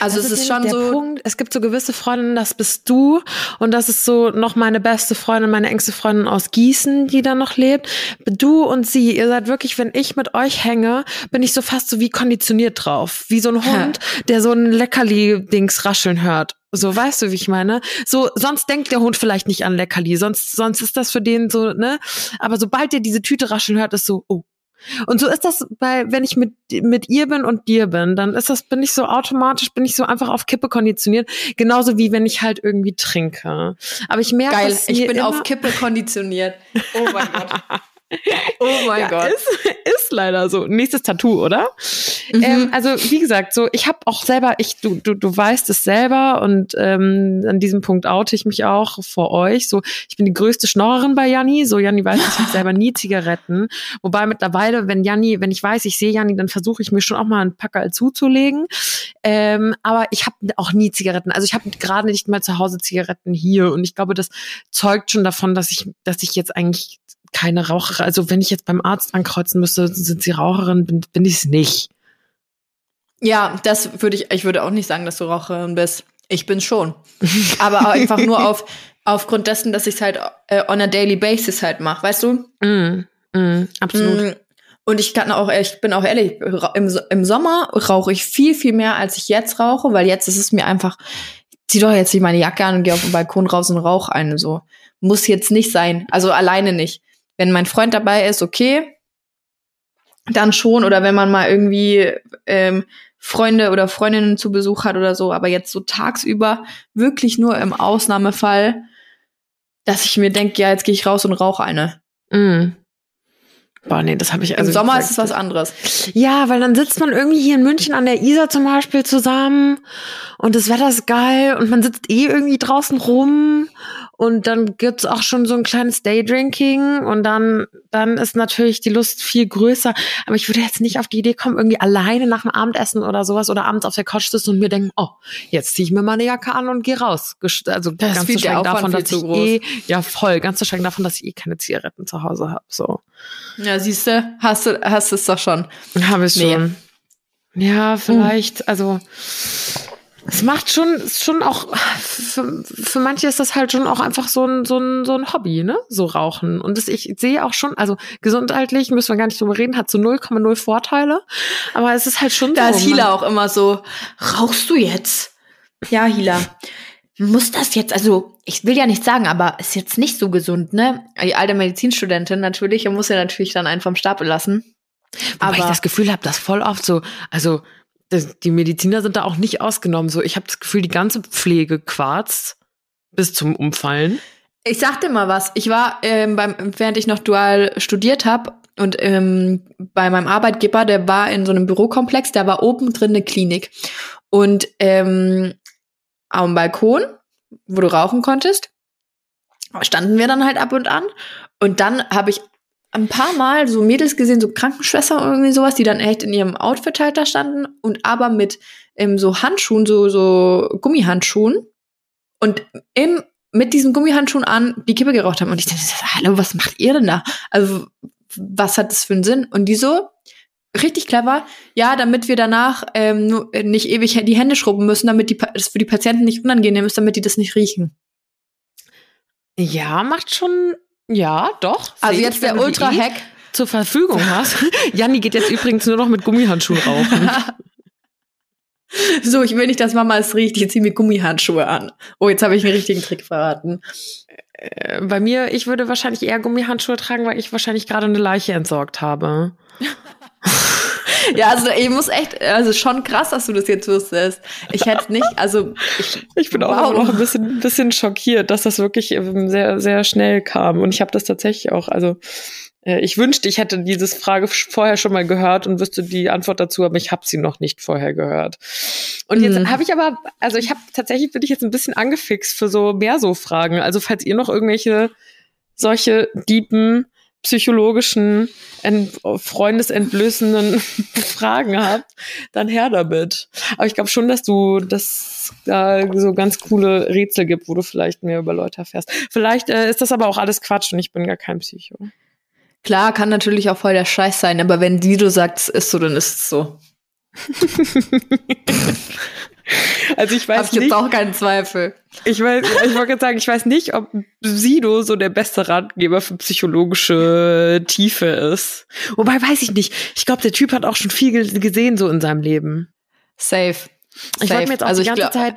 Also Das es ist nämlich schon so. Punkt. Es gibt so gewisse Freundinnen, das bist du. Und das ist so noch meine beste Freundin, meine engste Freundin aus Gießen, die da noch lebt. Du und sie, ihr seid wirklich, wenn ich mit euch hänge, bin ich so fast so wie konditioniert drauf. Wie so ein Hund, der so ein Leckerli-Dings rascheln hört. So, weißt du, wie ich meine? So, sonst denkt der Hund vielleicht nicht an Leckerli, sonst, sonst ist das für den so, ne? Aber sobald der diese Tüte rascheln hört, ist so, oh, und so ist das bei, wenn ich mit, mit ihr bin und dir bin, dann ist das, bin ich so automatisch, bin ich so einfach auf Kippe konditioniert. Genauso wie wenn ich halt irgendwie trinke. Aber ich merke, Geil, ich bin auf Kippe konditioniert. Oh mein Gott. Oh mein ja, Gott. Ist, ist leider so. Nächstes Tattoo, oder? Mhm. Ähm, also wie gesagt, so ich habe auch selber, ich du du du weißt es selber und ähm, an diesem Punkt oute ich mich auch vor euch. So ich bin die größte Schnorrerin bei Janni. So Janni weiß, ich habe selber nie Zigaretten. Wobei mittlerweile, wenn Janni, wenn ich weiß, ich sehe Janni, dann versuche ich mir schon auch mal einen Packerl zuzulegen. Ähm, aber ich habe auch nie Zigaretten. Also ich habe gerade nicht mal zu Hause Zigaretten hier und ich glaube, das zeugt schon davon, dass ich dass ich jetzt eigentlich keine Raucherin, also wenn ich jetzt beim Arzt ankreuzen müsste, sind Sie Raucherin, bin, bin ich es nicht. Ja, das würde ich, ich würde auch nicht sagen, dass du Raucherin bist. Ich bin schon. Aber auch einfach nur auf, aufgrund dessen, dass ich es halt äh, on a daily basis halt mache, weißt du? Mm, mm, absolut. Mm, Und ich kann auch, ich bin auch ehrlich, im, im Sommer rauche ich viel, viel mehr, als ich jetzt rauche, weil jetzt ist es mir einfach, zieh doch jetzt nicht meine Jacke an und geh auf den Balkon raus und rauch eine, so. Muss jetzt nicht sein. Also alleine nicht. Wenn mein Freund dabei ist, okay, dann schon. Oder wenn man mal irgendwie ähm, Freunde oder Freundinnen zu Besuch hat oder so. Aber jetzt so tagsüber wirklich nur im Ausnahmefall, dass ich mir denke, ja, jetzt gehe ich raus und rauche eine. Mm. Boah, nee, das habe ich also. Im Sommer ist es was anderes. Ja, weil dann sitzt man irgendwie hier in München an der Isar zum Beispiel zusammen und das Wetter ist geil und man sitzt eh irgendwie draußen rum und dann gibt's auch schon so ein kleines Daydrinking und dann, dann ist natürlich die Lust viel größer. Aber ich würde jetzt nicht auf die Idee kommen, irgendwie alleine nach dem Abendessen oder sowas oder abends auf der Couch sitzen und mir denken, oh, jetzt ziehe ich mir meine Jacke an und gehe raus. Also das ganz zu schweigen davon, dass ich eh, ja voll, ganz zu schweigen davon, dass ich eh keine Zigaretten zu Hause habe. So. Ja, siehst du, hast du, hast es doch schon. Habe ich nee. schon. Ja, vielleicht, uh. also es macht schon, schon auch, für, für manche ist das halt schon auch einfach so ein, so ein, so ein Hobby, ne? So Rauchen. Und das, ich sehe auch schon, also gesundheitlich müssen wir gar nicht drüber reden, hat so 0,0 Vorteile. Aber es ist halt schon da so. Da ist Hila auch immer so, rauchst du jetzt? Ja, Hila. Muss das jetzt, also ich will ja nicht sagen, aber ist jetzt nicht so gesund, ne? Die alte Medizinstudentin natürlich, muss ja natürlich dann einen vom Stapel lassen. Wobei aber ich das Gefühl habe, dass voll oft so, also die Mediziner sind da auch nicht ausgenommen. So, ich habe das Gefühl, die ganze Pflege quarzt bis zum Umfallen. Ich sag dir mal was. Ich war ähm, beim, während ich noch dual studiert habe und ähm, bei meinem Arbeitgeber, der war in so einem Bürokomplex, da war oben drin eine Klinik und ähm, am Balkon, wo du rauchen konntest, standen wir dann halt ab und an und dann habe ich ein paar Mal so Mädels gesehen, so Krankenschwestern oder irgendwie sowas, die dann echt in ihrem Outfit halt da standen und aber mit ähm, so Handschuhen, so, so Gummihandschuhen und im, mit diesen Gummihandschuhen an die Kippe geraucht haben. Und ich dachte, hallo, was macht ihr denn da? Also, was hat das für einen Sinn? Und die so, richtig clever, ja, damit wir danach ähm, nur, nicht ewig die Hände schrubben müssen, damit die, das für die Patienten nicht unangenehm ist, damit die das nicht riechen. Ja, macht schon ja, doch. Also jetzt der Ultra-Hack zur Verfügung hast. Janni geht jetzt übrigens nur noch mit Gummihandschuhen rauchen. so, ich will nicht, dass Mama es riecht. Ich ziehe mir Gummihandschuhe an. Oh, jetzt habe ich einen richtigen Trick verraten. Äh, bei mir, ich würde wahrscheinlich eher Gummihandschuhe tragen, weil ich wahrscheinlich gerade eine Leiche entsorgt habe. ja, also ich muss echt, also schon krass, dass du das jetzt wusstest. Ich hätte nicht, also ich, ich bin wow. auch noch ein bisschen, ein bisschen schockiert, dass das wirklich ähm, sehr, sehr schnell kam. Und ich habe das tatsächlich auch, also äh, ich wünschte, ich hätte diese Frage vorher schon mal gehört und wüsste die Antwort dazu, aber ich habe sie noch nicht vorher gehört. Und jetzt mhm. habe ich aber, also ich habe tatsächlich bin ich jetzt ein bisschen angefixt für so mehr so Fragen. Also falls ihr noch irgendwelche solche Diepen psychologischen, freundesentblößenden Fragen habt, dann her damit. Aber ich glaube schon, dass du das da so ganz coole Rätsel gibt, wo du vielleicht mehr über Leute erfährst. Vielleicht äh, ist das aber auch alles Quatsch und ich bin gar kein Psycho. Klar, kann natürlich auch voll der Scheiß sein, aber wenn die du sagst, ist so, dann ist es so. Also ich weiß Hab ich nicht. jetzt auch keinen Zweifel. Ich weiß, ich wollte sagen, ich weiß nicht, ob Sido so der beste Ratgeber für psychologische Tiefe ist. Wobei weiß ich nicht. Ich glaube, der Typ hat auch schon viel gesehen so in seinem Leben. Safe. Ich wollte mir jetzt auch also die ganze Zeit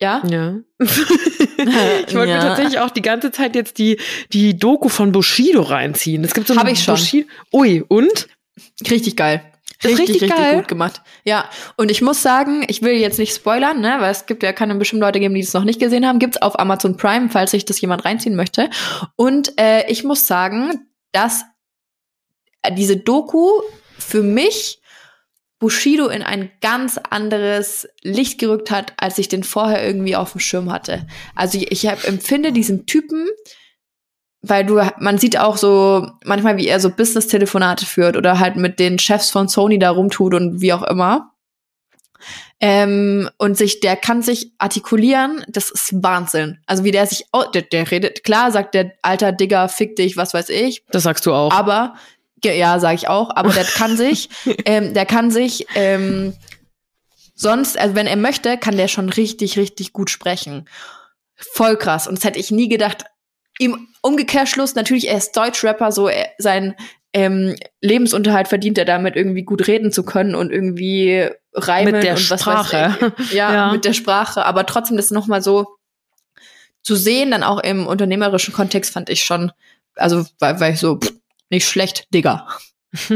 ja? Ja. ich wollte ja. mir tatsächlich auch die ganze Zeit jetzt die, die Doku von Bushido reinziehen. Es gibt so Hab ich schon. Bushido. Ui, und? Richtig geil. Richtig, richtig, richtig geil. gut gemacht. Ja, und ich muss sagen, ich will jetzt nicht spoilern, ne, weil es gibt ja keine bestimmt Leute geben, die es noch nicht gesehen haben. Gibt's auf Amazon Prime, falls sich das jemand reinziehen möchte. Und äh, ich muss sagen, dass diese Doku für mich Bushido in ein ganz anderes Licht gerückt hat, als ich den vorher irgendwie auf dem Schirm hatte. Also ich, ich hab, empfinde diesen Typen weil du, man sieht auch so manchmal, wie er so Business-Telefonate führt oder halt mit den Chefs von Sony da rumtut und wie auch immer. Ähm, und sich, der kann sich artikulieren, das ist Wahnsinn. Also wie der sich, oh, der, der redet, klar sagt der alter Digger, fick dich, was weiß ich. Das sagst du auch. Aber, ja, sag ich auch, aber der kann sich, ähm, der kann sich, ähm, sonst, also wenn er möchte, kann der schon richtig, richtig gut sprechen. Voll krass. Und das hätte ich nie gedacht, im Umkehrschluss, natürlich, er ist Deutschrapper, so er, sein ähm, Lebensunterhalt verdient er damit, irgendwie gut reden zu können und irgendwie reimen Mit der und was Sprache. weiß ich. Ja, Ja. mit der Sprache. Aber trotzdem das nochmal so zu sehen, dann auch im unternehmerischen Kontext, fand ich schon, also war, war ich so, pff, nicht schlecht, Digga.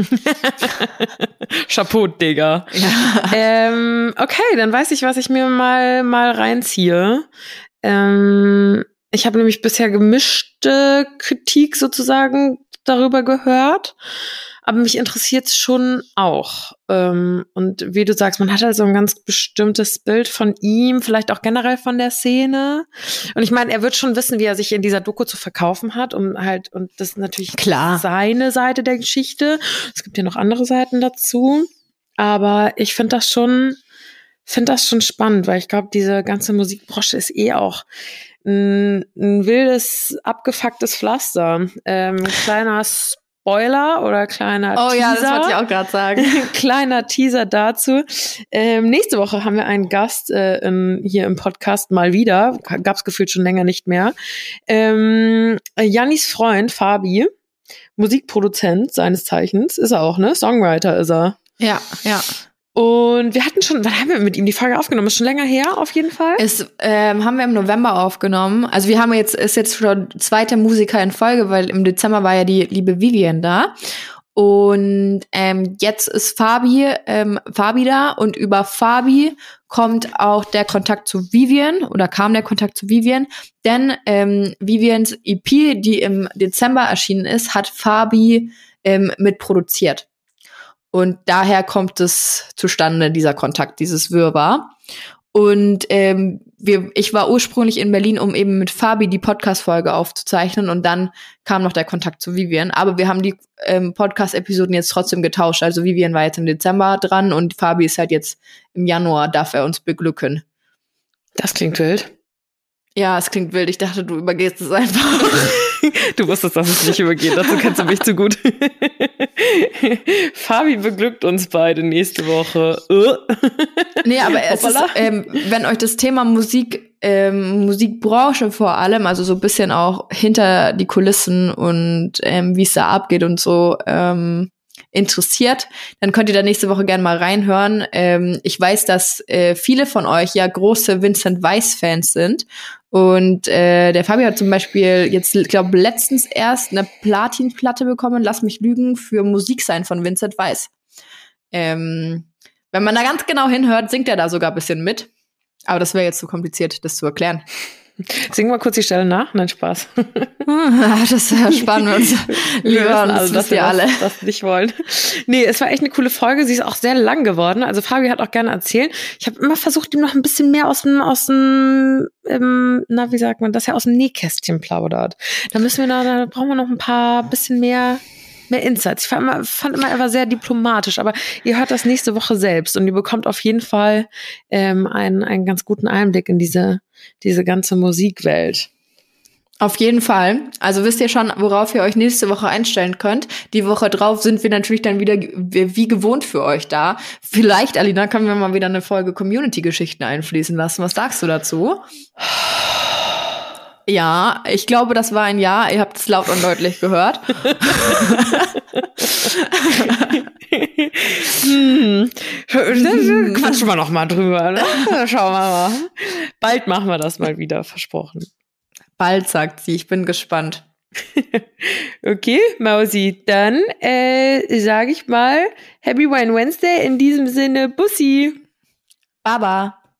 Chapeau, Digga. Ja. ähm, okay, dann weiß ich, was ich mir mal, mal reinziehe. Ähm, ich habe nämlich bisher gemischte Kritik sozusagen darüber gehört. Aber mich interessiert es schon auch. Ähm, und wie du sagst, man hat halt so ein ganz bestimmtes Bild von ihm, vielleicht auch generell von der Szene. Und ich meine, er wird schon wissen, wie er sich in dieser Doku zu verkaufen hat, um halt, und das ist natürlich Klar. seine Seite der Geschichte. Es gibt ja noch andere Seiten dazu. Aber ich finde das schon, finde das schon spannend, weil ich glaube, diese ganze Musikbranche ist eh auch ein, ein wildes, abgefucktes Pflaster. Ähm, kleiner Spoiler oder kleiner Oh Teaser. ja, das wollte ich auch gerade sagen. Kleiner Teaser dazu. Ähm, nächste Woche haben wir einen Gast äh, in, hier im Podcast mal wieder. Gab es gefühlt schon länger nicht mehr. Ähm, Jannis Freund, Fabi, Musikproduzent seines Zeichens, ist er auch, ne? Songwriter ist er. Ja, ja. Und wir hatten schon, wann haben wir mit ihm die Folge aufgenommen? Ist schon länger her, auf jeden Fall. Es ähm, haben wir im November aufgenommen. Also wir haben jetzt, ist jetzt schon zweite Musiker in Folge, weil im Dezember war ja die liebe Vivian da. Und ähm, jetzt ist Fabi, ähm, Fabi da und über Fabi kommt auch der Kontakt zu Vivian oder kam der Kontakt zu Vivian, denn ähm, Vivians EP, die im Dezember erschienen ist, hat Fabi ähm, mitproduziert. Und daher kommt es zustande, dieser Kontakt, dieses Wirrwarr. Und ähm, wir, ich war ursprünglich in Berlin, um eben mit Fabi die Podcast-Folge aufzuzeichnen und dann kam noch der Kontakt zu Vivian. Aber wir haben die ähm, Podcast-Episoden jetzt trotzdem getauscht. Also Vivian war jetzt im Dezember dran und Fabi ist halt jetzt im Januar, darf er uns beglücken. Das klingt wild. Ja, es klingt wild. Ich dachte, du übergehst es einfach. Du wusstest, dass es nicht übergeht. Dazu kennst du mich zu gut. Fabi beglückt uns beide nächste Woche. Äh. Nee, aber es ist, ähm, wenn euch das Thema Musik, ähm, Musikbranche vor allem, also so ein bisschen auch hinter die Kulissen und ähm, wie es da abgeht und so ähm, interessiert, dann könnt ihr da nächste Woche gerne mal reinhören. Ähm, ich weiß, dass äh, viele von euch ja große Vincent Weiss-Fans sind. Und äh, der Fabi hat zum Beispiel jetzt, glaube, letztens erst eine Platinplatte bekommen, lass mich lügen, für Musik sein von Vincent Weiss. Ähm, wenn man da ganz genau hinhört, singt er da sogar ein bisschen mit. Aber das wäre jetzt zu kompliziert, das zu erklären. Sing mal kurz die Stelle nach. Nein, Spaß. das sparen wir uns lieber, das dass wir alle. Das, das nicht wollen. Nee, es war echt eine coole Folge. Sie ist auch sehr lang geworden. Also Fabi hat auch gerne erzählt. Ich habe immer versucht, ihm noch ein bisschen mehr aus dem, aus dem, ähm, na, wie sagt man, dass er aus dem Nähkästchen plaudert. Da müssen wir noch, da brauchen wir noch ein paar bisschen mehr mehr Insights. Ich fand immer, fand immer, er war sehr diplomatisch, aber ihr hört das nächste Woche selbst und ihr bekommt auf jeden Fall ähm, einen, einen ganz guten Einblick in diese, diese ganze Musikwelt. Auf jeden Fall. Also wisst ihr schon, worauf ihr euch nächste Woche einstellen könnt. Die Woche drauf sind wir natürlich dann wieder wie gewohnt für euch da. Vielleicht, Alina, können wir mal wieder eine Folge Community-Geschichten einfließen lassen. Was sagst du dazu? Ja, ich glaube, das war ein Ja. Ihr habt es laut und deutlich gehört. hm. Quatschen wir noch mal drüber. Ne? Schauen wir mal. Bald machen wir das mal wieder, versprochen. Bald, sagt sie. Ich bin gespannt. Okay, Mausi, dann äh, sage ich mal Happy Wine Wednesday. In diesem Sinne, Bussi. Baba.